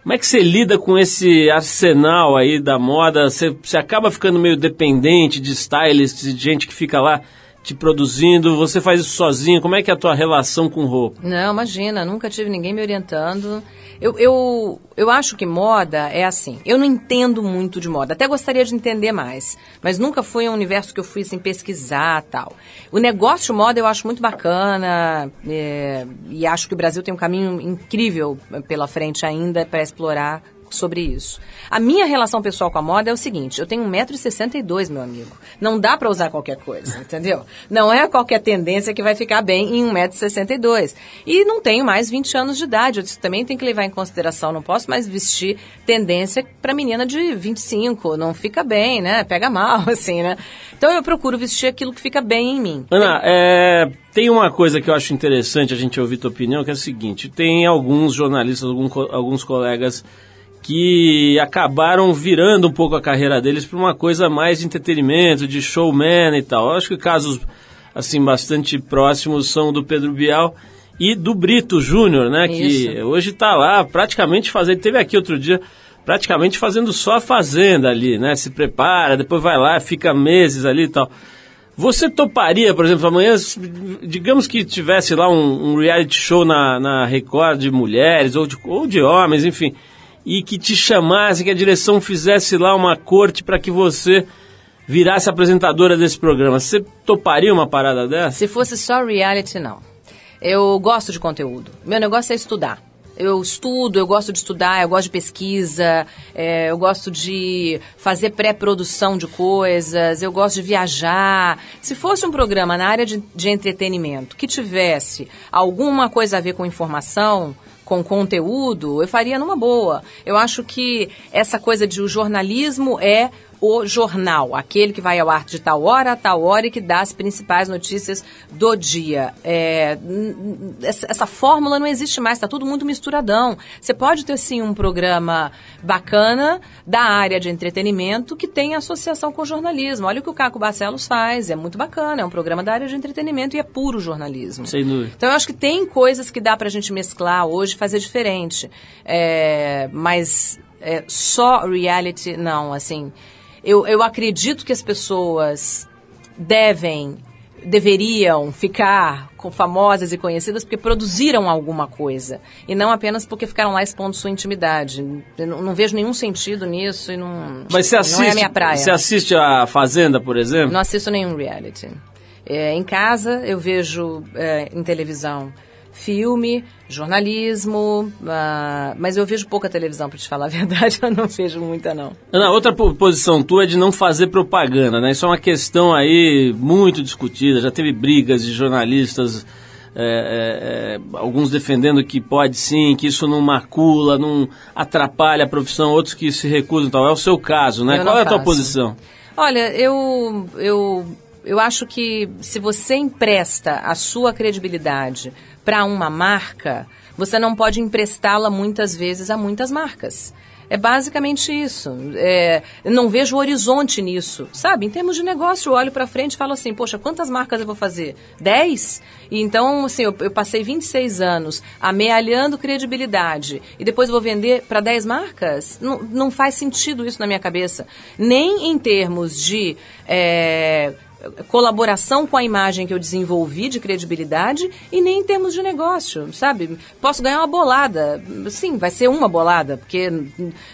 Como é que você lida com esse arsenal aí da moda? Você, você acaba ficando meio dependente de stylists, de gente que fica lá te produzindo, você faz isso sozinho, como é que é a tua relação com roupa? Não, imagina, nunca tive ninguém me orientando. Eu, eu, eu acho que moda é assim. Eu não entendo muito de moda. Até gostaria de entender mais. Mas nunca foi um universo que eu fui assim, pesquisar tal. O negócio moda eu acho muito bacana. é, e acho que o Brasil tem um caminho incrível pela frente ainda para explorar sobre isso. A minha relação pessoal com a moda é o seguinte, eu tenho 1,62m, meu amigo. Não dá para usar qualquer coisa, *laughs* entendeu? Não é qualquer tendência que vai ficar bem em 1,62m. E não tenho mais 20 anos de idade, eu também tenho que levar em consideração, não posso mais vestir tendência para menina de 25, não fica bem, né? Pega mal, *laughs* assim, né? Então eu procuro vestir aquilo que fica bem em mim. Ana, é, tem uma coisa que eu acho interessante a gente ouvir tua opinião, que é o seguinte, tem alguns jornalistas, alguns colegas que acabaram virando um pouco a carreira deles para uma coisa mais de entretenimento, de showman e tal. Eu acho que casos assim bastante próximos são do Pedro Bial e do Brito Júnior, né, que Isso. hoje está lá praticamente fazendo, teve aqui outro dia praticamente fazendo só a fazenda ali, né? Se prepara, depois vai lá, fica meses ali e tal. Você toparia, por exemplo, amanhã, digamos que tivesse lá um, um reality show na, na Record de mulheres ou de, ou de homens, enfim, e que te chamasse, que a direção fizesse lá uma corte para que você virasse apresentadora desse programa. Você toparia uma parada dessa? Se fosse só reality, não. Eu gosto de conteúdo. Meu negócio é estudar. Eu estudo, eu gosto de estudar, eu gosto de pesquisa, é, eu gosto de fazer pré-produção de coisas, eu gosto de viajar. Se fosse um programa na área de, de entretenimento que tivesse alguma coisa a ver com informação, com conteúdo, eu faria numa boa. Eu acho que essa coisa de o jornalismo é o jornal, aquele que vai ao ar de tal hora a tal hora e que dá as principais notícias do dia. É, essa, fórmula não existe mais, está tudo muito misturadão. Você pode ter sim um programa bacana da área de entretenimento que tem associação com jornalismo. Olha o que o Caco Barcelos faz, é muito bacana, é um programa da área de entretenimento e é puro jornalismo. Sem dúvida. Então eu acho que tem coisas que dá pra gente mesclar hoje, fazer diferente. É, mas é, só reality, não, assim. Eu, eu acredito que as pessoas devem, deveriam ficar com famosas e conhecidas porque produziram alguma coisa. E não apenas porque ficaram lá expondo sua intimidade. Não, não vejo nenhum sentido nisso e não, Mas você assiste, não é a minha praia. você assiste a Fazenda, por exemplo? Não assisto nenhum reality. É, em casa eu vejo é, em televisão filme, jornalismo, ah, mas eu vejo pouca televisão, para te falar a *laughs* verdade, eu não vejo muita não. Ana, outra po- posição tua é de não fazer propaganda, né? Isso é uma questão aí muito discutida. Já teve brigas de jornalistas, é, é, alguns defendendo que pode sim, que isso não macula, não atrapalha a profissão, outros que se recusam e tal. É o seu caso, né? Eu Qual é a tua faço. posição? Olha, eu, eu, eu acho que se você empresta a sua credibilidade para uma marca, você não pode emprestá-la muitas vezes a muitas marcas. É basicamente isso. É, não vejo horizonte nisso, sabe? Em termos de negócio, eu olho para frente e falo assim, poxa, quantas marcas eu vou fazer? 10? E então, assim, eu, eu passei 26 anos amealhando credibilidade e depois vou vender para 10 marcas? Não, não faz sentido isso na minha cabeça. Nem em termos de... é, colaboração com a imagem que eu desenvolvi de credibilidade e nem em termos de negócio, sabe? Posso ganhar uma bolada. Sim, vai ser uma bolada, porque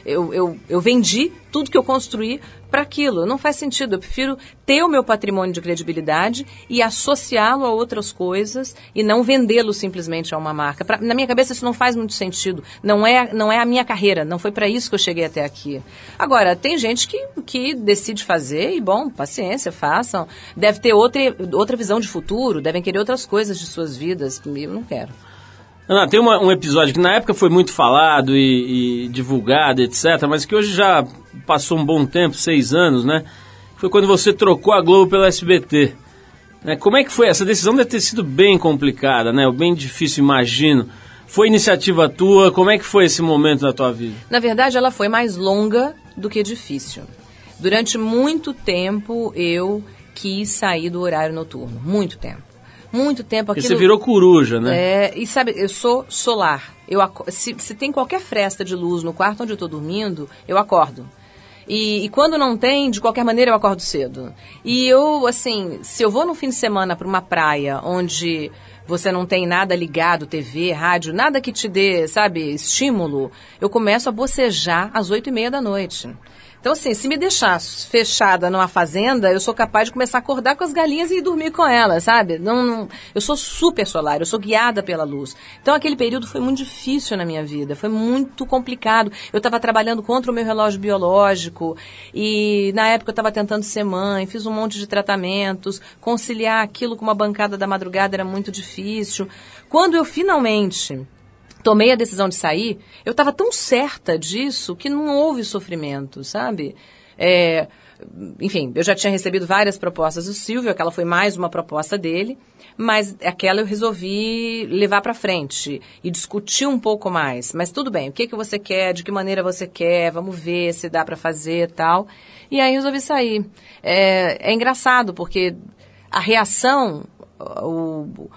eu, eu, eu vendi tudo que eu construí para aquilo. Não faz sentido. Eu prefiro ter o meu patrimônio de credibilidade e associá-lo a outras coisas e não vendê-lo simplesmente a uma marca. Pra- na minha cabeça isso não faz muito sentido. Não é, não é a minha carreira. Não foi para isso que eu cheguei até aqui. Agora, tem gente que, que decide fazer e, bom, paciência, façam. Deve ter outra, outra visão de futuro, devem querer outras coisas de suas vidas. Eu não quero. Ana, tem uma- um episódio que na época foi muito falado e, e divulgado, etc., mas que hoje já passou um bom tempo, seis anos, né? Foi quando você trocou a Globo pela SBT. Né? Como é que foi? Essa decisão deve ter sido bem complicada, né? Bem difícil, imagino. Foi iniciativa tua? Como é que foi esse momento da tua vida? Na verdade, ela foi mais longa do que difícil. Durante muito tempo, eu quis sair do horário noturno. Muito tempo. Muito tempo. Aquilo... você virou coruja, né? É, e sabe, eu sou solar. Eu aco- se, se tem qualquer fresta de luz no quarto onde eu estou dormindo, eu acordo. E, e quando não tem, de qualquer maneira eu acordo cedo. E eu, assim, se eu vou no fim de semana para uma praia onde você não tem nada ligado, TV, rádio, nada que te dê, sabe, estímulo, eu começo a bocejar às oito e meia da noite. Então, assim, se me deixar fechada numa fazenda, eu sou capaz de começar a acordar com as galinhas e ir dormir com elas, sabe? Não, não- eu sou super solar, eu sou guiada pela luz. Então, aquele período foi muito difícil na minha vida, foi muito complicado. Eu estava trabalhando contra o meu relógio biológico e, na época, eu estava tentando ser mãe, fiz um monte de tratamentos, conciliar aquilo com uma bancada da madrugada era muito difícil. Quando eu finalmente tomei a decisão de sair, eu estava tão certa disso que não houve sofrimento, sabe? É, enfim, eu já tinha recebido várias propostas do Silvio, aquela foi mais uma proposta dele, mas aquela eu resolvi levar para frente e discutir um pouco mais. Mas tudo bem, o que, que você quer, de que maneira você quer, vamos ver se dá para fazer tal. E aí resolvi sair. É, é engraçado, porque a reação, o,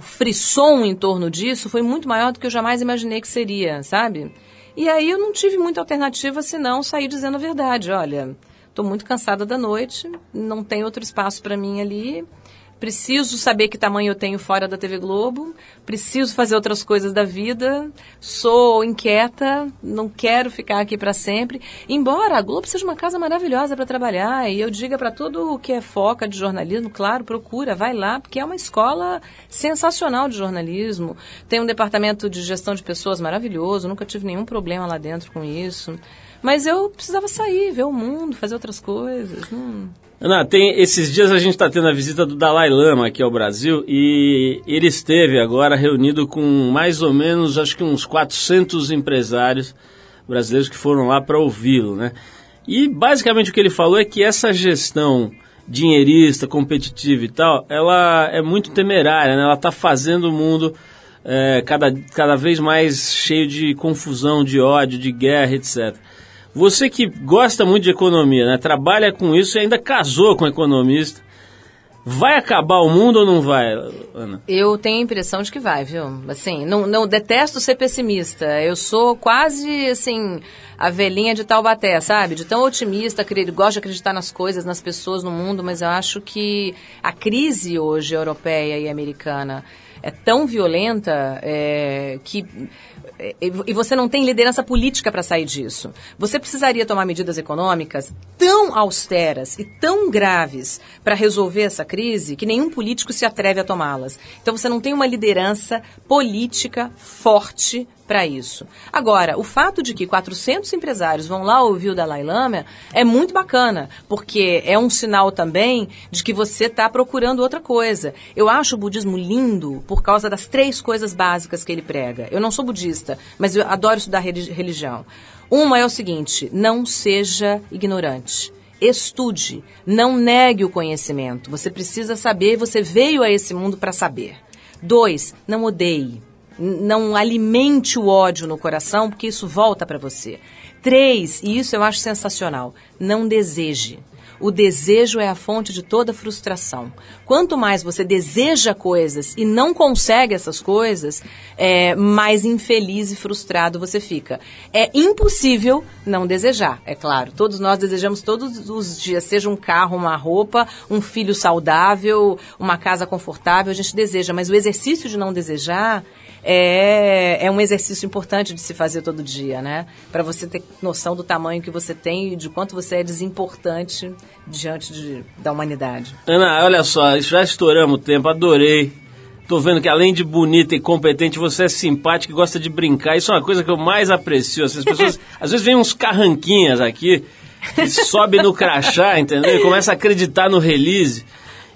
o frisson em torno disso foi muito maior do que eu jamais imaginei que seria, sabe? E aí eu não tive muita alternativa senão sair dizendo a verdade. Olha, estou muito cansada da noite, não tem outro espaço para mim ali. Preciso saber que tamanho eu tenho fora da TV Globo. Preciso fazer outras coisas da vida. Sou inquieta, não quero ficar aqui para sempre. Embora a Globo seja uma casa maravilhosa para trabalhar e eu diga para todo o que é foca de jornalismo, claro, procura, vai lá, porque é uma escola sensacional de jornalismo. Tem um departamento de gestão de pessoas maravilhoso, nunca tive nenhum problema lá dentro com isso. Mas eu precisava sair, ver o mundo, fazer outras coisas. Hum. Ana, tem, esses dias a gente está tendo a visita do Dalai Lama aqui ao Brasil e ele esteve agora reunido com mais ou menos, acho que uns 400 empresários brasileiros que foram lá para ouvi-lo, né? E basicamente o que ele falou é que essa gestão dinheirista, competitiva e tal, ela é muito temerária, né? Ela está fazendo o mundo é, cada, cada vez mais cheio de confusão, de ódio, de guerra, etc. Você que gosta muito de economia, né? Trabalha com isso e ainda casou com um economista. Vai acabar o mundo ou não vai, Ana? Eu tenho a impressão de que vai, viu? Assim, não, não detesto ser pessimista. Eu sou quase, assim, a velhinha de Taubaté, sabe? De tão otimista, gosto de acreditar nas coisas, nas pessoas, no mundo, mas eu acho que a crise hoje europeia e americana é tão violenta é, que e e você não tem liderança política para sair disso. Você precisaria tomar medidas econômicas tão austeras e tão graves para resolver essa crise que nenhum político se atreve a tomá-las. Então você não tem uma liderança política forte para isso. Agora, o fato de que 400 empresários vão lá ouvir o Dalai Lama é muito bacana, porque é um sinal também de que você está procurando outra coisa. Eu acho o budismo lindo por causa das três coisas básicas que ele prega. Eu não sou budista, mas eu adoro estudar relig- religião. Uma é o seguinte: não seja ignorante. Estude, não negue o conhecimento. Você precisa saber, você veio a esse mundo para saber. Dois, não odeie. Não alimente o ódio no coração, porque isso volta para você. Três, e isso eu acho sensacional, não deseje. o desejo é a fonte de toda frustração. Quanto mais você deseja coisas e não consegue essas coisas, é, mais infeliz e frustrado você fica. É impossível não desejar, é claro. Todos nós desejamos todos os dias, seja um carro, uma roupa, um filho saudável, uma casa confortável, a gente deseja. Mas o exercício de não desejar é, é um exercício importante de se fazer todo dia, né? Para você ter noção do tamanho que você tem e de quanto você é desimportante diante de, da humanidade. Ana, olha só, já estouramos o tempo, adorei. Tô vendo que além de bonita e competente, você é simpática e gosta de brincar. Isso é uma coisa que eu mais aprecio. Assim, As pessoas, *laughs* às vezes vem uns carranquinhas aqui, que sobe no crachá, entendeu? E começa a acreditar no release.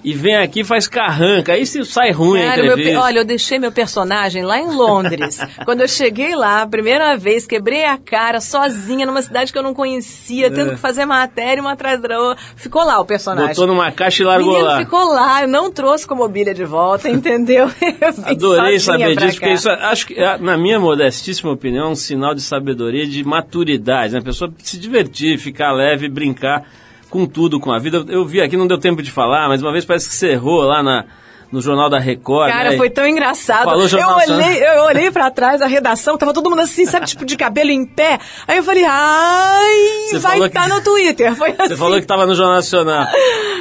E vem aqui e faz carranca. Aí se sai ruim a Cara, meu pe- entrevista. olha, eu deixei meu personagem lá em Londres. *laughs* Quando eu cheguei lá, a primeira vez, quebrei a cara sozinha numa cidade que eu não conhecia, tendo que fazer matéria uma atrás da outra. Ficou lá o personagem. Botou numa caixa e largou Menino lá. ficou lá, eu não trouxe com mobília de volta, entendeu? *laughs* Adorei saber disso, cá. porque isso é- acho que, é, na minha modestíssima opinião, é um sinal de sabedoria e de maturidade. Né? A pessoa se divertir, ficar leve, brincar com tudo, com a vida. Eu vi aqui, não deu tempo de falar, mas uma vez parece que você errou lá na, no Jornal da Record. Cara, né? foi tão engraçado. Falou eu Jornal olhei, eu olhei pra trás, a redação, tava todo mundo assim, sabe, tipo de cabelo em pé. Aí eu falei, ai, Você vai estar que- no Twitter. Foi assim. Você falou que estava no Jornal Nacional. *laughs*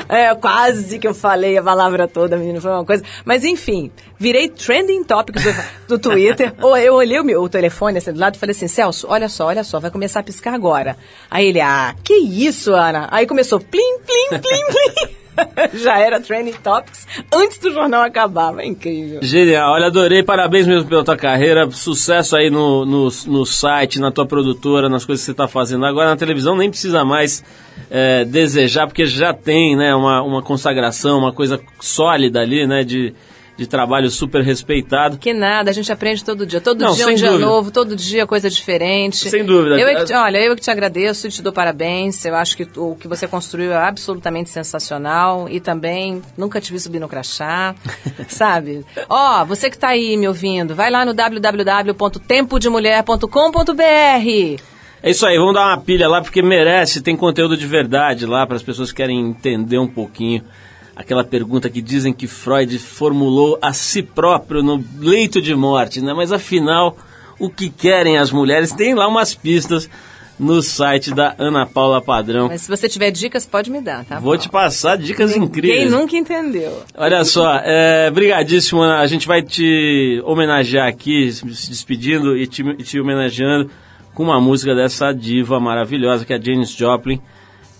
É, quase que eu falei a palavra toda, menino, foi uma coisa. Mas enfim, virei trending topics do, do Twitter. *laughs* Ou eu olhei o, meu, o telefone assim do lado e falei assim, Celso, olha só, olha só, vai começar a piscar agora. Aí ele, ah, que isso, Ana? Aí começou, plim, plim, plim, plim. *laughs* Já era trending topics antes do jornal acabar, é incrível. Genial, olha, adorei, parabéns mesmo pela tua carreira, sucesso aí no, no, no site, na tua produtora, nas coisas que você está fazendo. Agora na televisão nem precisa mais é, desejar, porque já tem né, uma, uma consagração, uma coisa sólida ali, né, de, de trabalho super respeitado. Que nada, a gente aprende todo dia. Todo Não, dia é um dia dúvida. novo, todo dia coisa diferente. Sem dúvida. Eu é que olha, eu é que te agradeço e te dou parabéns. Eu acho que o que você construiu é absolutamente sensacional e também nunca te vi subir no crachá, *laughs* sabe? Ó, você que tá aí me ouvindo, vai lá no www.tempodemulher.com.br. É isso aí, vamos dar uma pilha lá porque merece, tem conteúdo de verdade lá para as pessoas que querem entender um pouquinho aquela pergunta que dizem que Freud formulou a si próprio no leito de morte, né? Mas afinal, o que querem as mulheres? Tem lá umas pistas no site da Ana Paula Padrão. Mas se você tiver dicas, pode me dar, tá? Vou bom? te passar dicas Quem incríveis. nunca entendeu? Olha só, é, brigadíssimo, Ana. A gente vai te homenagear aqui, se despedindo e te, te homenageando com uma música dessa diva maravilhosa que é a Janis Joplin.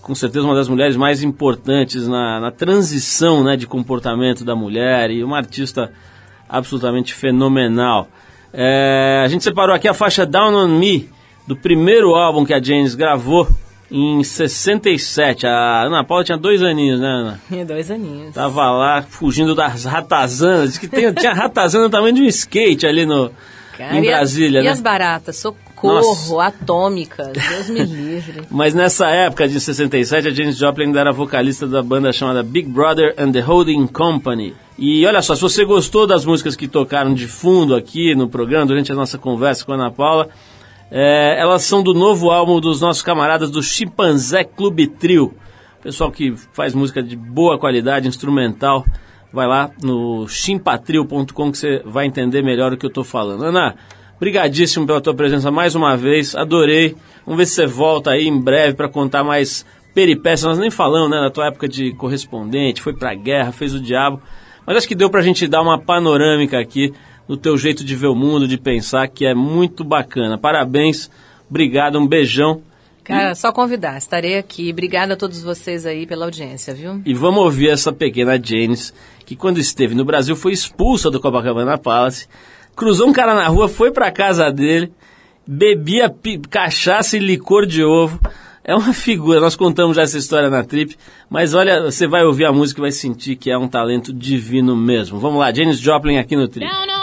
Com certeza uma das mulheres mais importantes na, na transição né, de comportamento da mulher e uma artista absolutamente fenomenal. É, a gente separou aqui a faixa Down on Me, do primeiro álbum que a Janis gravou em 67. A Ana Paula tinha dois aninhos, né, Ana? Tinha dois aninhos. Tava lá fugindo das ratazanas. Diz que tem- tinha ratazana tamanho de um skate ali no, Cara, em e a- Brasília, e né? as baratas? Socorro, Nossa. atômicas, Deus me livre. *laughs* Mas nessa época de 67, a Janis Joplin ainda era vocalista da banda chamada Big Brother and the Holding Company. E olha só, se você gostou das músicas que tocaram de fundo aqui no programa, durante a nossa conversa com a Ana Paula, é, elas são do novo álbum dos nossos camaradas do Chimpanzé Clube Trio. Pessoal que faz música de boa qualidade, instrumental. Vai lá no chimpatrio.com que você vai entender melhor o que eu estou falando. Ana, brigadíssimo pela tua presença mais uma vez, adorei. Vamos ver se você volta aí em breve para contar mais peripécias. Nós nem falamos né, da tua época de correspondente, foi pra guerra, fez o diabo. Mas acho que deu pra gente dar uma panorâmica aqui no teu jeito de ver o mundo, de pensar, que é muito bacana. Parabéns, obrigado, um beijão. Cara, só convidar, estarei aqui. Obrigada a todos vocês aí pela audiência, viu? E vamos ouvir essa pequena Janis, que quando esteve no Brasil foi expulsa do Copacabana Palace, cruzou um cara na rua, foi pra casa dele, bebia cachaça e licor de ovo. É uma figura, nós contamos já essa história na trip, mas olha, você vai ouvir a música e vai sentir que é um talento divino mesmo. Vamos lá, Janis Joplin aqui no trip. Down on